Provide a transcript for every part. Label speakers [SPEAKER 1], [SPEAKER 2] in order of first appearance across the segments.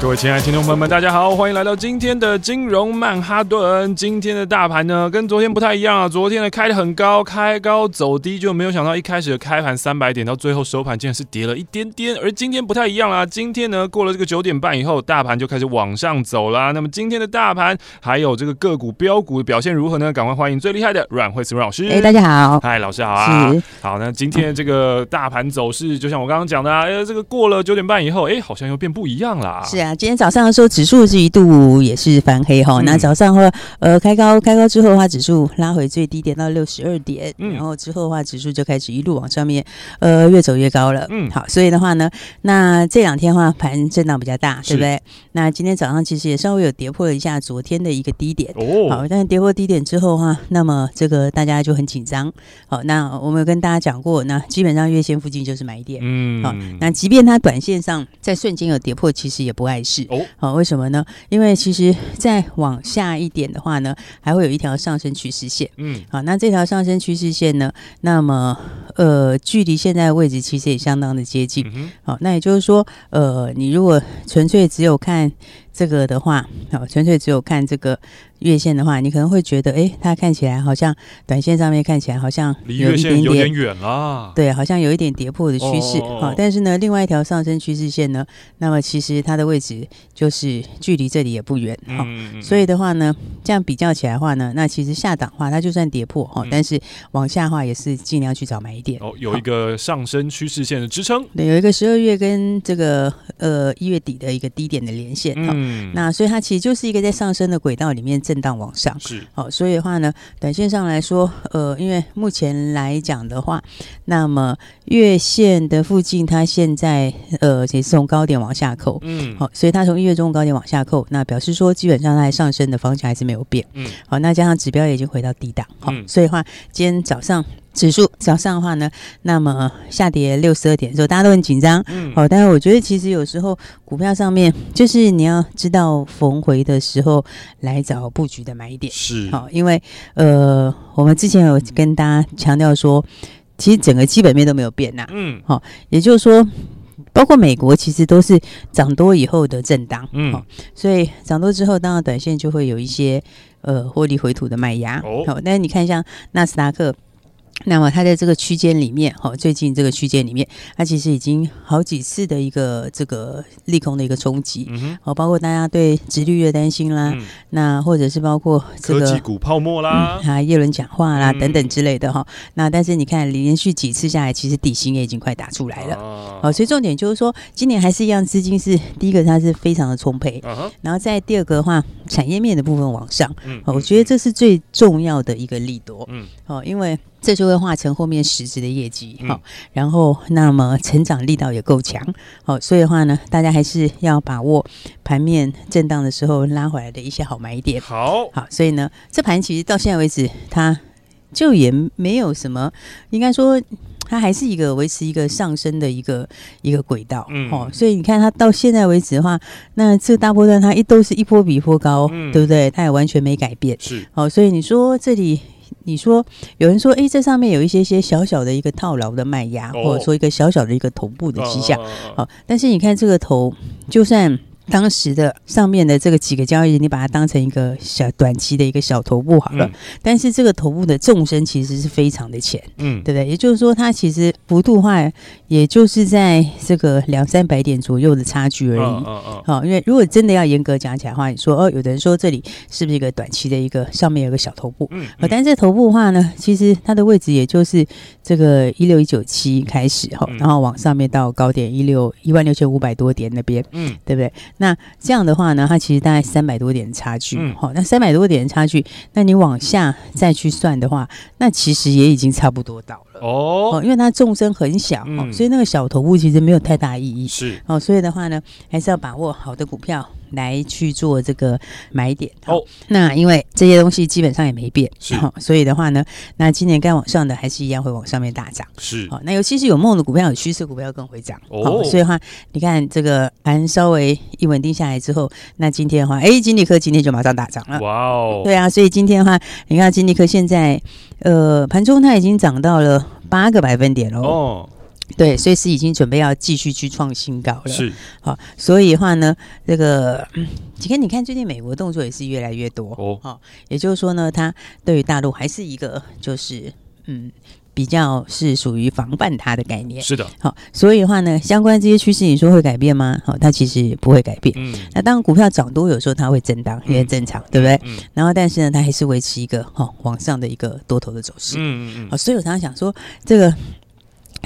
[SPEAKER 1] 各位亲爱的听众朋友们，大家好，欢迎来到今天的金融曼哈顿。今天的大盘呢，跟昨天不太一样啊。昨天呢开的很高，开高走低，就没有想到一开始的开盘三百点，到最后收盘竟然是跌了一点点。而今天不太一样啦，今天呢过了这个九点半以后，大盘就开始往上走啦。那么今天的大盘还有这个个股标股的表现如何呢？赶快欢迎最厉害的阮慧慈阮老师。
[SPEAKER 2] 哎，大家好，
[SPEAKER 1] 嗨，老师好啊。好，那今天这个大盘走势，就像我刚刚讲的啊，哎，这个过了九点半以后，哎，好像又变不一样啦。
[SPEAKER 2] 是啊。今天早上的时候，指数是一度也是翻黑哈。嗯、那早上的话，呃，开高开高之后的话，指数拉回最低点到六十二点，嗯、然后之后的话，指数就开始一路往上面，呃，越走越高了。嗯，好，所以的话呢，那这两天的话，盘震荡比较大，对不对？那今天早上其实也稍微有跌破了一下昨天的一个低点。哦，好，但是跌破低点之后的话，那么这个大家就很紧张。好，那我们有跟大家讲过，那基本上月线附近就是买点。嗯，好，那即便它短线上在瞬间有跌破，其实也不碍事。哦。好，为什么呢？因为其实再往下一点的话呢，还会有一条上升趋势线。嗯，好，那这条上升趋势线呢，那么呃，距离现在的位置其实也相当的接近。好，那也就是说，呃，你如果纯粹只有看这个的话，好，纯粹只有看这个。月线的话，你可能会觉得，哎，它看起来好像短线上面看起来好像
[SPEAKER 1] 离月线有点远了，
[SPEAKER 2] 对，好像有一点跌破的趋势。好，但是呢，另外一条上升趋势线呢，那么其实它的位置就是距离这里也不远。好，所以的话呢，这样比较起来的话呢，那其实下档的话，它就算跌破哈，但是往下的话也是尽量去找买点。
[SPEAKER 1] 哦，有一个上升趋势线的支撑。
[SPEAKER 2] 对，有一个十二月跟这个呃一月底的一个低点的连线。嗯，那所以它其实就是一个在上升的轨道里面。震荡往上。是。好，所以的话呢，短线上来说，呃，因为目前来讲的话，那么月线的附近，它现在呃也是从高点往下扣，嗯，好，所以它从一月中高点往下扣，那表示说基本上它上升的方向还是没有变，嗯，好，那加上指标也已经回到低档，好，所以的话今天早上。指数早上的话呢，那么下跌六十二点的时候，大家都很紧张。嗯，好，但是我觉得其实有时候股票上面就是你要知道逢回的时候来找布局的买点是好，因为呃，我们之前有跟大家强调说，其实整个基本面都没有变呐。嗯，好，也就是说，包括美国其实都是涨多以后的震荡。嗯，好，所以涨多之后，当然短线就会有一些呃获利回吐的卖压。哦，好，但是你看像纳斯达克。那么它在这个区间里面，哈，最近这个区间里面，它其实已经好几次的一个这个利空的一个冲击，嗯哼，包括大家对殖利率的担心啦，嗯、那或者是包括这个
[SPEAKER 1] 科技股泡沫啦，
[SPEAKER 2] 嗯、啊，耶伦讲话啦、嗯、等等之类的哈，那但是你看连续几次下来，其实底薪也已经快打出来了，哦、啊，所以重点就是说，今年还是一样，资金是第一个它是非常的充沛，然后在第二个的话，产业面的部分往上，嗯，我觉得这是最重要的一个利多，嗯，哦，因为。这就会化成后面实质的业绩，好、嗯，然后那么成长力道也够强，好，所以的话呢，大家还是要把握盘面震荡的时候拉回来的一些好买点。好，好，所以呢，这盘其实到现在为止，它就也没有什么，应该说它还是一个维持一个上升的一个一个轨道，嗯，哦，所以你看它到现在为止的话，那这个大波段它一都是一波比一波高，嗯、对不对？它也完全没改变，是，好，所以你说这里。你说有人说，哎，这上面有一些些小小的一个套牢的卖压，或者说一个小小的一个头部的迹象，好，但是你看这个头，就算。当时的上面的这个几个交易日，你把它当成一个小短期的一个小头部好了。嗯、但是这个头部的纵深其实是非常的浅，嗯，对不对？也就是说，它其实幅度话，也就是在这个两三百点左右的差距而已。好、哦哦哦，因为如果真的要严格讲起来的话，你说哦，有的人说这里是不是一个短期的一个上面有个小头部？嗯，嗯，但是这头部的话呢，其实它的位置也就是这个一六一九七开始哈，然后往上面到高点一六一万六千五百多点那边，嗯，对不对？那这样的话呢，它其实大概三百多点差距，好、嗯，那三百多点的差距，那你往下再去算的话，那其实也已经差不多到了。哦，哦，因为它纵深很小，所以那个小头部其实没有太大意义。是哦，所以的话呢，还是要把握好的股票。来去做这个买点哦，那因为这些东西基本上也没变，是。哈，所以的话呢，那今年该往上的还是一样会往上面大涨，是。好，那尤其是有梦的股票、有趋势股票更会涨。哦。所以的话，你看这个盘稍微一稳定下来之后，那今天的话，哎，金立科今天就马上大涨了，哇哦，对啊，所以今天的话，你看金立科现在呃盘中它已经涨到了八个百分点喽。哦。对，所以是已经准备要继续去创新高了。是，好，所以的话呢，这个其实你看最近美国动作也是越来越多哦。好，也就是说呢，它对于大陆还是一个就是嗯比较是属于防范它的概念。是的，好，所以的话呢，相关这些趋势你说会改变吗？好，它其实不会改变。嗯，那当股票涨多，有时候它会震荡，也很正常，对不对？嗯。然后，但是呢，它还是维持一个哈往上的一个多头的走势。嗯嗯嗯。好，所以我常常想说这个。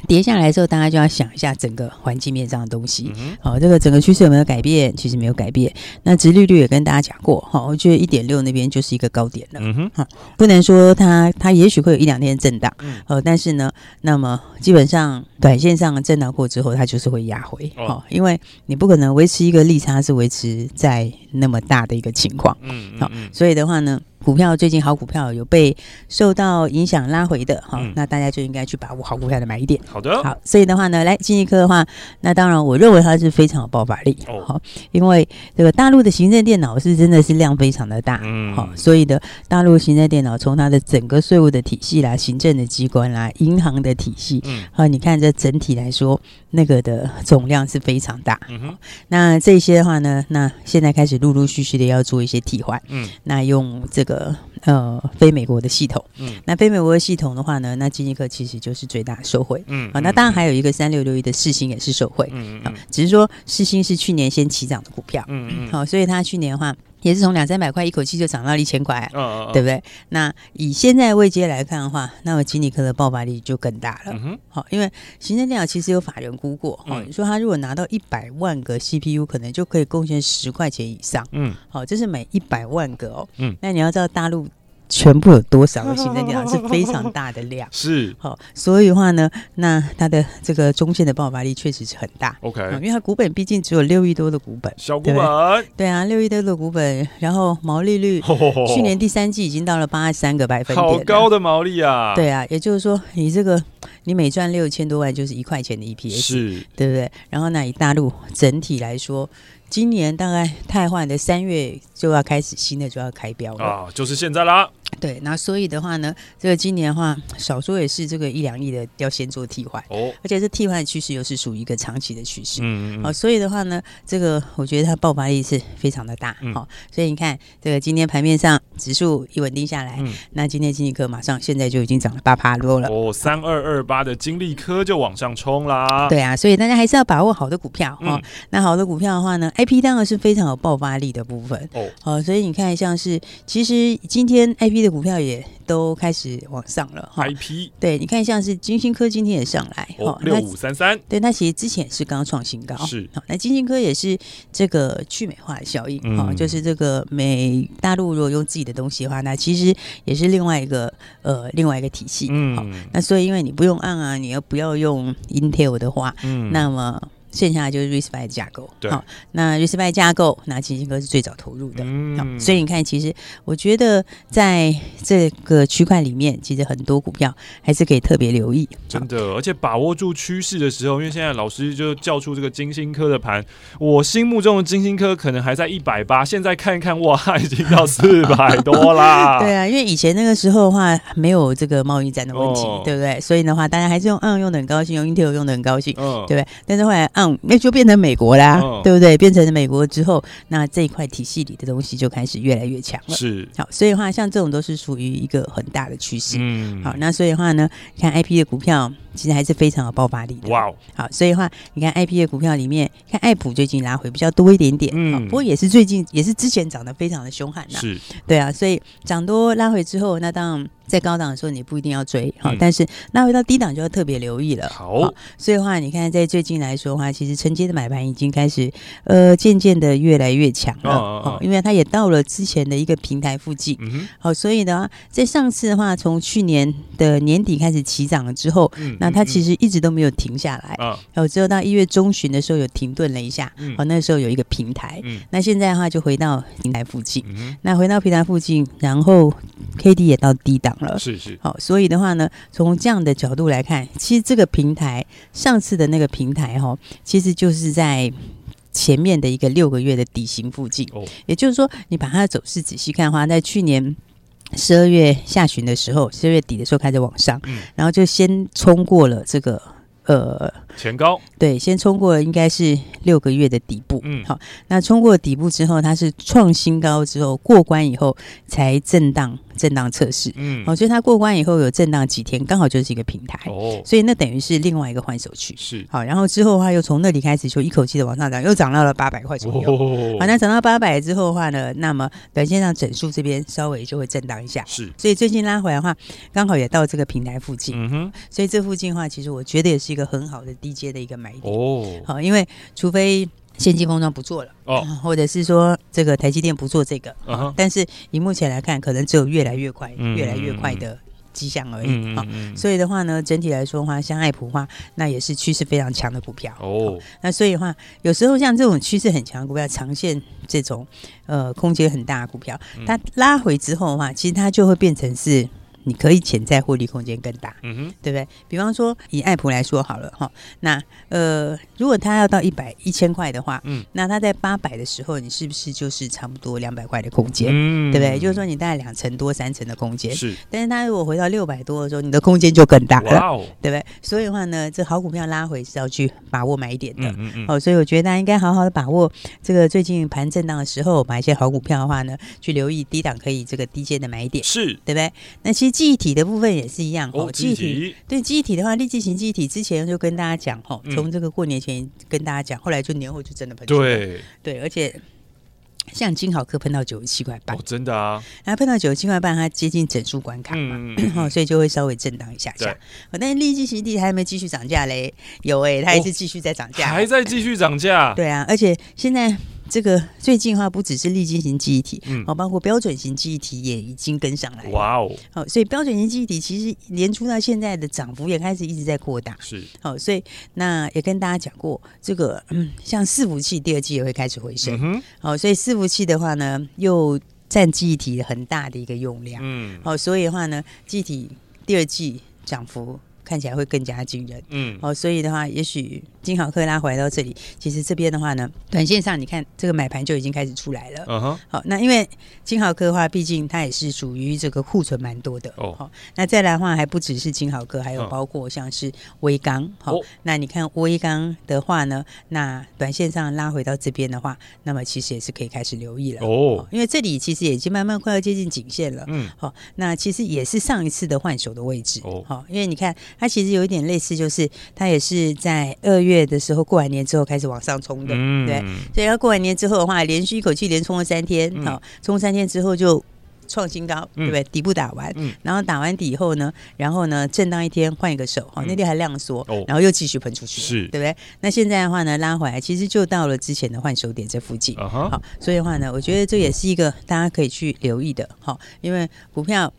[SPEAKER 2] 跌下来之后，大家就要想一下整个环境面上的东西。好、嗯哦，这个整个趋势有没有改变？其实没有改变。那殖利率也跟大家讲过，哈、哦，我觉得一点六那边就是一个高点了。嗯哼，哈，不能说它它也许会有一两天震荡，嗯，呃，但是呢，那么基本上短线上震荡过之后，它就是会压回，好、哦，因为你不可能维持一个利差是维持在那么大的一个情况，嗯，好、哦，所以的话呢。股票最近好股票有被受到影响拉回的哈，嗯、那大家就应该去把握好股票的买点。好的，好，所以的话呢，来金立科的话，那当然我认为它是非常有爆发力哦，因为这个大陆的行政电脑是真的是量非常的大，嗯，好，所以的大陆行政电脑从它的整个税务的体系啦、行政的机关啦、银行的体系，嗯，好，你看这整体来说，那个的总量是非常大，嗯哼，那这些的话呢，那现在开始陆陆续续的要做一些替换，嗯，那用这个。呃，非美国的系统，嗯，那非美国的系统的话呢，那金立科其实就是最大的受惠，嗯，啊，那当然还有一个三六六一的世星也是受惠，嗯嗯，只是说世星是去年先起涨的股票，嗯嗯，好，所以它去年的话。也是从两三百块一口气就涨到一千块，啊，哦哦对不对？那以现在位阶来看的话，那么吉尼克的爆发力就更大了。好，因为行政电脑其实有法人估过，哈，你说他如果拿到一百万个 CPU，可能就可以贡献十块钱以上。嗯，好，这是每一百万个哦。嗯，那你要知道大陆。全部有多少个行政电脑是非常大的量，是好，所以的话呢，那它的这个中线的爆发力确实是很大。OK，因为它股本毕竟只有六亿多的股本，小股本，对，对啊，六亿多的股本，然后毛利率 去年第三季已经到了八十三个百分点，好高的毛利啊！对啊，也就是说，你这个你每赚六千多万就是一块钱的 EPS，是，对不对？然后那以大陆整体来说。今年大概汰换的三月就要开始新的就要开标了。啊，就是现在啦。对，那所以的话呢，这个今年的话，少说也是这个一两亿的要先做替换。哦，而且这替换的趋势又是属于一个长期的趋势，嗯嗯，好，所以的话呢，这个我觉得它爆发力是非常的大，好、嗯，所以你看这个今天盘面上指数一稳定下来，嗯、那今天金立科马上现在就已经涨了八趴多了。哦，三二二八的金立科就往上冲啦，对啊，所以大家还是要把握好的股票。哈，嗯、那好的股票的话呢？I P 当然是非常有爆发力的部分哦，好，所以你看，像是其实今天 I P 的股票也都开始往上了哈。I P 对，你看像是金星科今天也上来哦，六五三三，对，那其实之前是刚刚创新高是，好，那金星科也是这个去美化的效应哈，嗯、就是这个美大陆如果用自己的东西的话，那其实也是另外一个呃另外一个体系，嗯，好，那所以因为你不用按啊，你要不要用 Intel 的话，嗯，那么。剩下的就是 RISC-V 的架构，好那 RISC-V 架构，那金星科是最早投入的，嗯、哦，所以你看，其实我觉得在这个区块里面，其实很多股票还是可以特别留意，真的，而且把握住趋势的时候，因为现在老师就叫出这个金星科的盘，我心目中的金星科可能还在一百八，现在看一看，哇，已经到四百多啦，对啊，因为以前那个时候的话，没有这个贸易战的问题，哦、对不对？所以的话，大家还是用 ARM 用的很高兴，用 Intel 用的很高兴，嗯，对不对？但是后来那就变成美国啦，哦、对不对？变成美国之后，那这一块体系里的东西就开始越来越强了。是，好，所以的话，像这种都是属于一个很大的趋势。嗯，好，那所以的话呢，看 IP 的股票其实还是非常有爆发力的。哇哦，好，所以的话，你看 IP 的股票里面，看爱普最近拉回比较多一点点，嗯，不过也是最近也是之前涨得非常的凶悍呐。是，对啊，所以涨多拉回之后，那当然。在高档的时候，你不一定要追，好、嗯，但是那回到低档就要特别留意了。
[SPEAKER 1] 好，
[SPEAKER 2] 好，所以的话，你看在最近来说的话，其实承接的买盘已经开始，呃，渐渐的越来越强了。哦，哦，哦，因为它也到了之前的一个平台附近。嗯哼。好，所以的话，在上次的话，从去年的年底开始起涨了之后，嗯，那它其实一直都没有停下来。哦、嗯。只有到一月中旬的时候有停顿了一下。嗯。好，那时候有一个平台。嗯。那现在的话就回到平台附近。嗯。那回到平台附近，然后 K D 也到低档。
[SPEAKER 1] 是是，
[SPEAKER 2] 好，所以的话呢，从这样的角度来看，其实这个平台上次的那个平台哈，其实就是在前面的一个六个月的底型附近。哦，也就是说，你把它的走势仔细看的话，在去年十二月下旬的时候，十二月底的时候开始往上，嗯，然后就先冲过了这个。呃，
[SPEAKER 1] 前高。
[SPEAKER 2] 对，先冲过了应该是六个月的底部，嗯，好，那冲过底部之后，它是创新高之后过关以后才震荡震荡测试，嗯，好，所以它过关以后有震荡几天，刚好就是一个平台，哦，所以那等于是另外一个换手区，
[SPEAKER 1] 是。
[SPEAKER 2] 好，然后之后的话又从那里开始就一口气的往上涨，又涨到了八百块左右，哦，好，那涨到八百之后的话呢，那么短线上整数这边稍微就会震荡一下，
[SPEAKER 1] 是，
[SPEAKER 2] 所以最近拉回来的话，刚好也到这个平台附近，嗯哼，所以这附近的话，其实我觉得也是。一个很好的低阶的一个买点哦，好，因为除非先进封装不做了哦，或者是说这个台积电不做这个，啊、但是以目前来看，可能只有越来越快、嗯、越来越快的迹象而已啊。嗯所以的话呢，整体来说的话，像爱普的话，那也是趋势非常强的股票哦。那所以的话，有时候像这种趋势很强的股票，长线这种呃空间很大的股票，它拉回之后的话，其实它就会变成是。你可以潜在获利空间更大，嗯哼，对不对？比方说以爱普来说好了哈，那呃，如果它要到一百一千块的话，嗯，那它在八百的时候，你是不是就是差不多两百块的空间，嗯，对不对？就是说你大概两成多三成的空间是，但是它如果回到六百多的时候，你的空间就更大了，哇哦，对不对？所以的话呢，这好股票拉回是要去把握买一点的，嗯嗯哦，所以我觉得大家应该好好的把握这个最近盘震荡的时候，买一些好股票的话呢，去留意低档可以这个低阶的买一点，是对不对？那其实。记忆体的部分也是一样哦。记忆体对记忆体的话，立即型记忆体之前就跟大家讲哈，从这个过年前跟大家讲，后来就年后就真的喷出。对对，而且像金好科喷到九十七块半，
[SPEAKER 1] 真的啊，
[SPEAKER 2] 然后喷到九十七块半，它接近整数关卡嘛，所以就会稍微震荡一下下。但是立即型记忆体还有没有继续涨价嘞？有哎，它还是继续在涨价，
[SPEAKER 1] 还在继续涨价。对
[SPEAKER 2] 啊，而且现在。这个最近的话，不只是立积型记忆体，嗯，包括标准型记忆体也已经跟上来。哇哦，好，所以标准型记忆体其实年初到现在的涨幅也开始一直在扩大。是，好，所以那也跟大家讲过，这个嗯，像伺服器第二季也会开始回升。好，所以伺服器的话呢，又占记忆体很大的一个用量。嗯，好，所以的话呢，记忆体第二季涨幅看起来会更加惊人。嗯，好，所以的话，也许。金豪科拉回来到这里，其实这边的话呢，短线上你看这个买盘就已经开始出来了。嗯哼。好，那因为金豪科的话，毕竟它也是属于这个库存蛮多的。哦。好，那再来的话，还不只是金豪科，还有包括像是微钢。好，那你看微钢的话呢，那短线上拉回到这边的话，那么其实也是可以开始留意了。哦。因为这里其实也已经慢慢快要接近颈线了。嗯。好，那其实也是上一次的换手的位置。哦。好，因为你看它其实有一点类似，就是它也是在二月。的时候，过完年之后开始往上冲的，嗯、对，所以它过完年之后的话，连续一口气连冲了三天，好、嗯，冲三天之后就创新高，嗯、对不对？底部打完，嗯、然后打完底以后呢，然后呢震荡一天换一个手，好、嗯，那天还量缩，哦、然后又继续喷出去，是，对不对？那现在的话呢，拉回来其实就到了之前的换手点这附近，uh 好，所以的话呢，我觉得这也是一个大家可以去留意的，好，因为股票。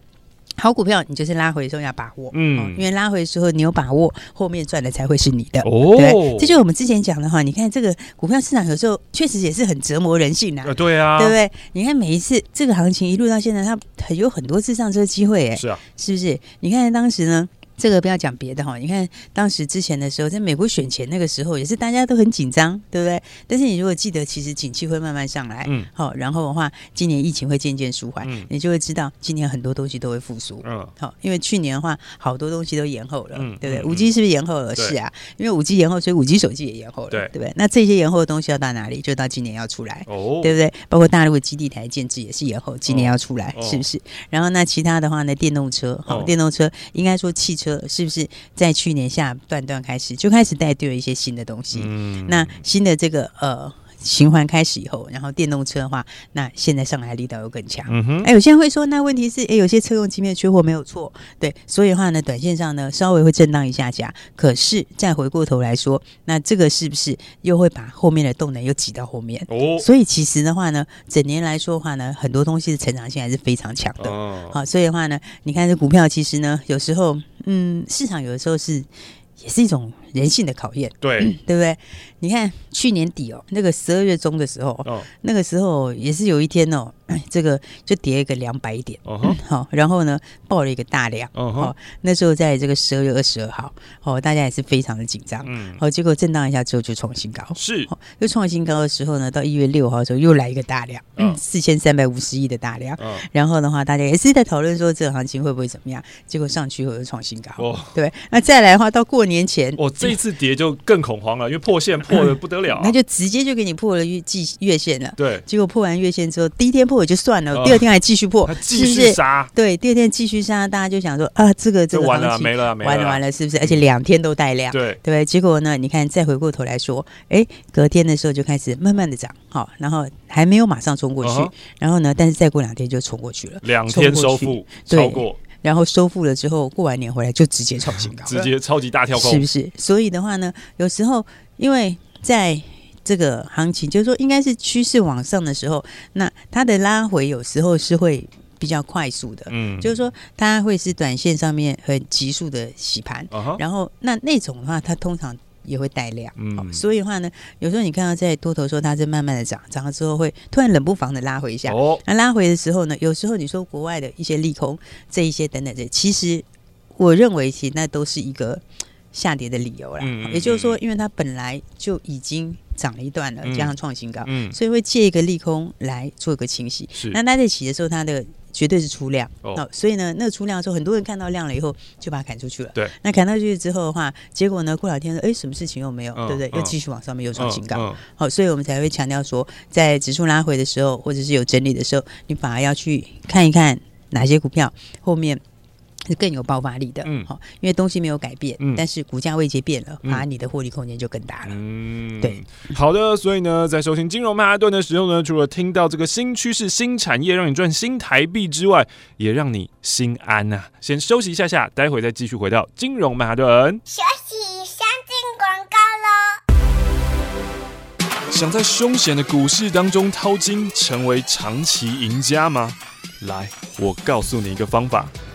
[SPEAKER 2] 好股票，你就是拉回的时候要把握，嗯，因为拉回的时候你有把握，后面赚的才会是你的，哦，对，这就是我们之前讲的哈。你看这个股票市场有时候确实也是很折磨人性的，对啊，对不对？你看每一次这个行情一路到现在，它很有很多次上车机会，哎，是啊，是不是？你看当时呢？这个不要讲别的哈，你看当时之前的时候，在美国选前那个时候，也是大家都很紧张，对不对？但是你如果记得，其实景气会慢慢上来，嗯，好，然后的话，今年疫情会渐渐舒缓，嗯，你就会知道今年很多东西都会复苏，嗯，好，因为去年的话，好多东西都延后了，嗯，对不对？五 G 是不是延后了？是啊，因为五 G 延后，所以五 G 手机也延后了，对，对不对？那这些延后的东西要到哪里？就到今年要出来，哦，对不对？包括大陆的基地台建制也是延后，今年要出来，是不是？然后那其他的话呢？电动车，好，电动车应该说汽车是不是？在去年下半段开始就开始带队了一些新的东西，嗯，那新的这个呃循环开始以后，然后电动车的话，那现在上来力道又更强。
[SPEAKER 1] 嗯哼，
[SPEAKER 2] 哎，有些人会说，那问题是，哎，有些车用晶片缺货没有错，对，所以的话呢，短线上呢稍微会震荡一下下。可是再回过头来说，那这个是不是又会把后面的动能又挤到后面？哦，所以其实的话呢，整年来说的话呢，很多东西的成长性还是非常强的。哦，好，所以的话呢，你看这股票，其实呢，有时候，嗯，市场有的时候是也是一种。人性的考验，
[SPEAKER 1] 对、
[SPEAKER 2] 嗯，对不对？你看去年底哦，那个十二月中的时候，哦，那个时候也是有一天哦，这个就跌一个两百点，哦、然后呢，爆了一个大量，哦，哦，那时候在这个十二月二十二号，哦，大家也是非常的紧张，嗯，好，结果震荡一下之后就创新高，
[SPEAKER 1] 是，
[SPEAKER 2] 又创新高的时候呢，到一月六号的时候又来一个大量，嗯，四千三百五十亿的大量，嗯，然后的话，大家也是在讨论说这个行情会不会怎么样？结果上去以后又创新高，哦，对，那再来的话，到过年前，
[SPEAKER 1] 哦。这一次跌就更恐慌了，因为破线破的不得了，
[SPEAKER 2] 那就直接就给你破了月季月线了。
[SPEAKER 1] 对，
[SPEAKER 2] 结果破完月线之后，第一天破也就算了，呃、第二天还继续破，
[SPEAKER 1] 继续杀。
[SPEAKER 2] 对，第二天继续杀，大家就想说啊，这个这个
[SPEAKER 1] 完了没了，没了，
[SPEAKER 2] 完了完了，是不是？而且两天都带量，
[SPEAKER 1] 对
[SPEAKER 2] 对。结果呢，你看再回过头来说，哎，隔天的时候就开始慢慢的涨，好，然后还没有马上冲过去，呃、然后呢，但是再过两天就冲过去了，
[SPEAKER 1] 两天收复超过。
[SPEAKER 2] 然后收复了之后，过完年回来就直接创新高，
[SPEAKER 1] 直接超级大跳空，
[SPEAKER 2] 是不是？所以的话呢，有时候因为在这个行情，就是说应该是趋势往上的时候，那它的拉回有时候是会比较快速的，嗯，就是说它会是短线上面很急速的洗盘，啊、然后那那种的话，它通常。也会带量，嗯、哦，所以的话呢，有时候你看到在多头说它是慢慢的涨，涨了之后会突然冷不防的拉回一下，哦，那拉回的时候呢，有时候你说国外的一些利空，这一些等等这，其实我认为其实那都是一个下跌的理由啦，嗯，也就是说，因为它本来就已经涨了一段了，加上创新高，嗯，所以会借一个利空来做一个清洗，是，那它在起的时候，它的。绝对是出量哦，哦，所以呢，那个出量的时候，很多人看到量了以后，就把它砍出去了。对，那砍到去之后的话，结果呢，过两天说，哎，什么事情又没有，嗯、对不对？又继续往上面又创新高。好、所以我们才会强调说，在指数拉回的时候，或者是有整理的时候，你反而要去看一看哪些股票后面。是更有爆发力的，嗯，好，因为东西没有改变，嗯，但是股价位阶变了，反而你的获利空间就更大了，嗯，对，
[SPEAKER 1] 好的，所以呢，在收听金融曼哈顿的时候呢，除了听到这个新趋势、新产业让你赚新台币之外，也让你心安呐、啊。先休息一下下，待会再继续回到金融曼哈顿。休息，先进广告喽。想在凶险的股市当中淘金，成为长期赢家吗？来，我告诉你一个方法。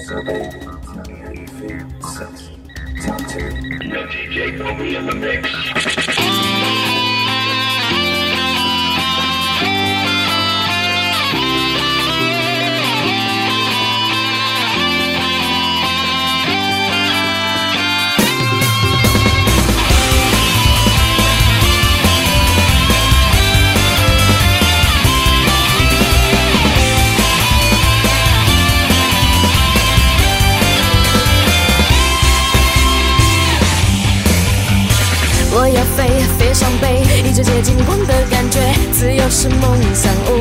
[SPEAKER 3] 世界金光的我要飞飞上北一直接近光的感觉自由是梦
[SPEAKER 1] 想。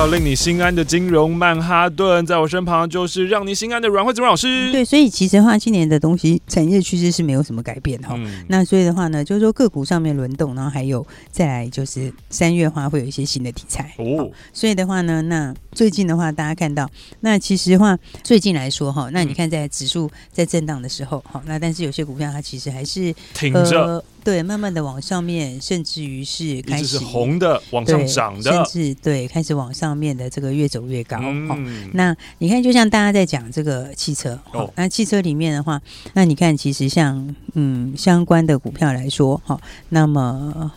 [SPEAKER 1] 到令你心安的金融曼哈顿，在我身旁就是让你心安的阮惠子阮老师。
[SPEAKER 2] 对，所以其实的话，今年的东西产业趋势是没有什么改变哈。嗯、那所以的话呢，就是说个股上面轮动，然后还有再来就是三月的话会有一些新的题材哦。所以的话呢，那最近的话，大家看到，那其实的话最近来说哈，那你看在指数在震荡的时候，好，那但是有些股票它其实还是
[SPEAKER 1] 挺着。呃
[SPEAKER 2] 对，慢慢的往上面，甚至于是开始
[SPEAKER 1] 是红的往上涨的，
[SPEAKER 2] 甚至对开始往上面的这个越走越高。嗯、哦，那你看，就像大家在讲这个汽车，哦，那汽车里面的话，那你看，其实像嗯相关的股票来说，哈、哦，那么。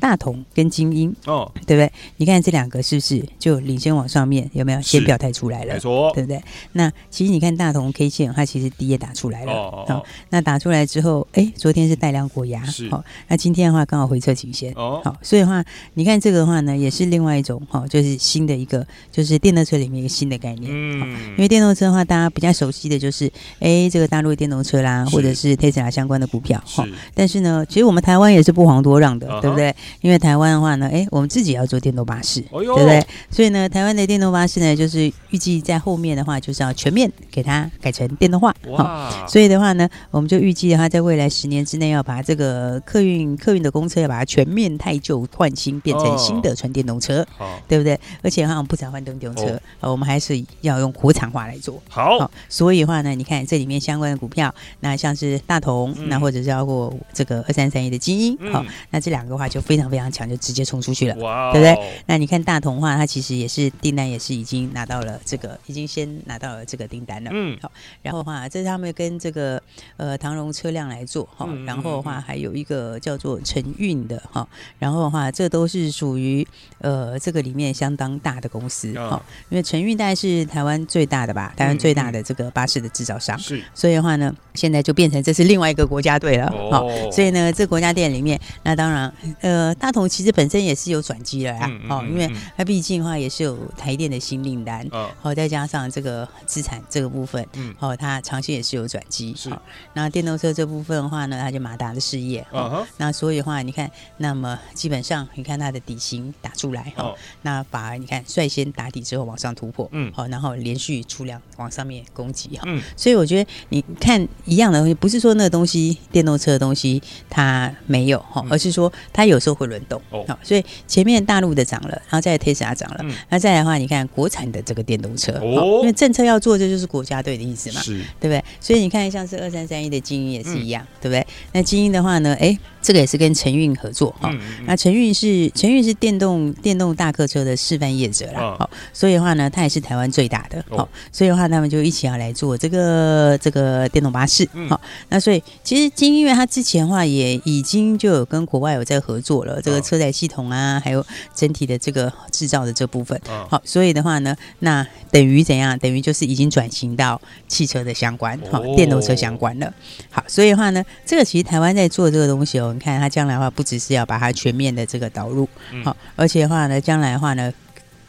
[SPEAKER 2] 大同跟精英哦，对不对？你看这两个是不是就领先往上面？有没有先表态出来了？没错，对不对？那其实你看大同 K 线，它其实底也打出来了。哦，哦，哦，那打出来之后，哎，昨天是带量过压，是。好、哦，那今天的话刚好回撤颈线。哦，好，所以的话，你看这个的话呢，也是另外一种哈、哦，就是新的一个，就是电动车里面一个新的概念。嗯、哦，因为电动车的话，大家比较熟悉的就是，哎，这个大陆电动车啦，或者是 Tesla 相关的股票。哈、哦，但是呢，其实我们台湾也是不遑多让的，哦、对不对？因为台湾的话呢，哎，我们自己要做电动巴士，哦、对不对？所以呢，台湾的电动巴士呢，就是预计在后面的话，就是要全面给它改成电动化。哇、哦！所以的话呢，我们就预计的话，在未来十年之内，要把这个客运客运的公车要把它全面汰旧换新，变成新的纯电动车，哦、对不对？而且的话，我们不只换电动车，哦、呃，我们还是要用国产化来做。好、哦，所以的话呢，你看这里面相关的股票，那像是大同，嗯、那或者是包括这个二三三一的精英，好、那这两个的话就非常非常强。就直接冲出去了，哇对不对？那你看大同的话，它其实也是订单，也是已经拿到了这个，已经先拿到了这个订单了。嗯，好，然后的话，这是他们跟这个呃唐荣车辆来做哈，然后的话还有一个叫做承运的哈，然后的话这都是属于呃这个里面相当大的公司哈，因为承运大概是台湾最大的吧，台湾最大的这个巴士的制造商，是，所以的话呢，现在就变成这是另外一个国家队了，好，所以呢，这国家店里面，那当然呃大同。其实本身也是有转机了呀，嗯嗯、哦，因为它毕竟的话也是有台电的新订单，哦，哦，再加上这个资产这个部分，嗯，哦，它长期也是有转机，是。那、哦、电动车这部分的话呢，它就马达的事业，哦，哦那所以的话，你看，那么基本上你看它的底薪打出来，哦，哦、那反而你看率先打底之后往上突破，嗯，好、哦，然后连续出量往上面攻击，哈、所以我觉得你看一样的东西，不是说那个东西电动车的东西它没有哈，而是说它有时候会轮动。好、哦，所以前面大陆的涨了，然后再来特斯拉涨了，嗯、那再来的话，你看国产的这个电动车，哦，因为政策要做，这就是国家队的意思嘛，是，对不对？所以你看，像是二三三一的精英也是一样，嗯、对不对？那精英的话呢，哎，这个也是跟承运合作哈，哦嗯嗯、那承运是承运是电动电动大客车的示范业者啦，好、哦，所以的话呢，它也是台湾最大的，好、哦，所以的话，他们就一起要来做这个这个电动巴士，好、那所以其实精英因为它之前的话也已经就有跟国外有在合作了，这个车。载系统啊，还有整体的这个制造的这部分，好，所以的话呢，那等于怎样？等于就是已经转型到汽车的相关，好，电动车相关了。好，所以的话呢，这个其实台湾在做这个东西哦，你看它将来的话，不只是要把它全面的这个导入，好，而且的话呢，将来的话呢。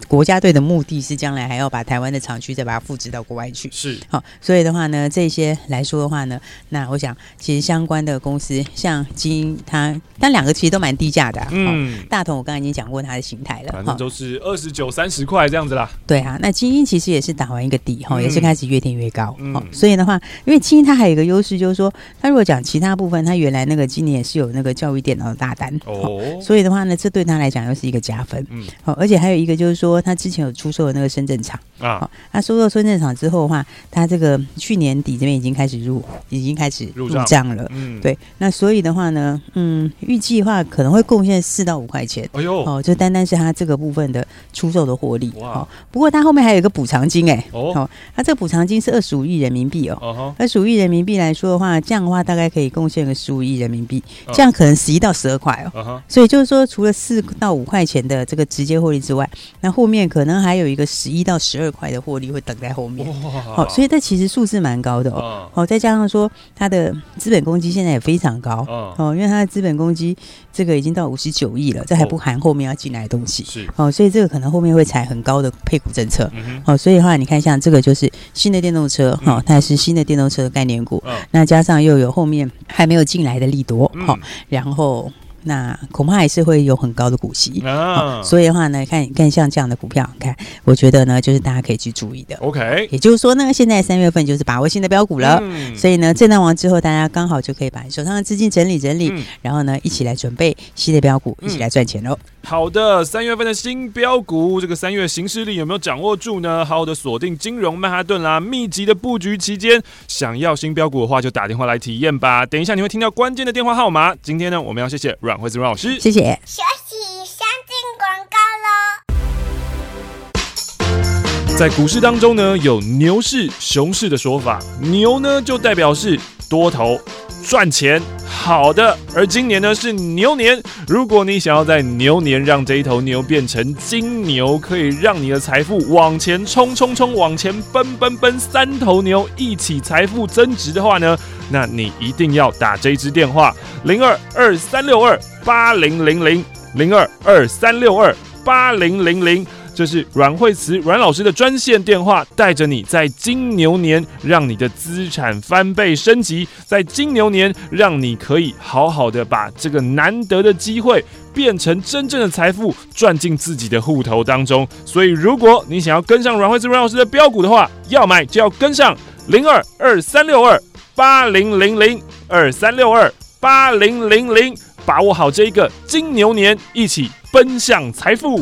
[SPEAKER 2] 国家队的目的是将来还要把台湾的厂区再把它复制到国外去，是。好，所以的话呢，这些来说的话呢，那我想其实相关的公司像精英，它但两个其实都蛮低价的，啊，嗯，大同我刚才已经讲过它的形态了，
[SPEAKER 1] 反正都是二十九、三十块这样子啦。
[SPEAKER 2] 对啊，那精英其实也是打完一个底哈，也是开始越垫越高，嗯，所以的话，因为精英它还有一个优势就是说，它如果讲其他部分，它原来那个今年也是有那个教育电脑的大单。哦，所以的话呢，这对它来讲又是一个加分，嗯，好，而且还有一个就是说。他之前有出售的那个深圳厂。啊，他收购深圳厂之后的话，他这个去年底这边已经开始入，已经开始入账了。嗯，对，那所以的话呢，嗯，预计的话可能会贡献四到五块钱。哎呦，哦，就单单是他这个部分的出售的获利。哇，不过他后面还有一个补偿金，哎，哦，他这个补偿金是二十五亿人民币哦。二十五亿人民币来说的话，这样的话大概可以贡献个十五亿人民币，这样可能十一到十二块哦。所以就是说，除了四到五块钱的这个直接获利之外，那后面可能还有一个十一到十二块的获利会等在后面，好，所以这其实数字蛮高的哦。好，再加上说它的资本公积现在也非常高。哦，因为它的资本公积这个已经到五十九亿了，这还不含后面要进来的东西，是。哦，所以这个可能后面会采很高的配股政策，哦，所以的话你看像这个就是新的电动车。哈，它也是新的电动车的概念股，那加上又有后面还没有进来的利多，好，然后。那恐怕还是会有很高的股息
[SPEAKER 1] 啊、
[SPEAKER 2] 哦。所以的话呢，看看像这样的股票，看我觉得呢，就是大家可以去注意的。
[SPEAKER 1] OK，
[SPEAKER 2] 也就是说呢，现在三月份就是把握新的标股了。嗯、所以呢，震荡完之后，大家刚好就可以把手上的资金整理整理，嗯、然后呢，一起来准备新的标股，一起来赚钱喽。
[SPEAKER 1] 好的，三月份的新标股，这个三月行事力有没有掌握住呢？好好的锁定金融曼哈顿啦，密集的布局期间，想要新标股的话，就打电话来体验吧。等一下你会听到关键的电话号码。今天呢，我们要谢谢阮惠子阮老师，
[SPEAKER 2] 谢谢。
[SPEAKER 4] 休息，先进广告喽。
[SPEAKER 1] 在股市当中呢，有牛市、熊市的说法，牛呢就代表是多头。赚钱好的，而今年呢是牛年。如果你想要在牛年让这一头牛变成金牛，可以让你的财富往前冲冲冲，往前奔奔奔，三头牛一起财富增值的话呢，那你一定要打这一支电话零二二三六二八零零零零二二三六二八零零零。这是阮惠慈阮老师的专线电话，带着你在金牛年让你的资产翻倍升级，在金牛年让你可以好好的把这个难得的机会变成真正的财富，赚进自己的户头当中。所以，如果你想要跟上阮惠慈阮老师的标股的话，要买就要跟上零二二三六二八零零零二三六二八零零零，把握好这一个金牛年，一起奔向财富。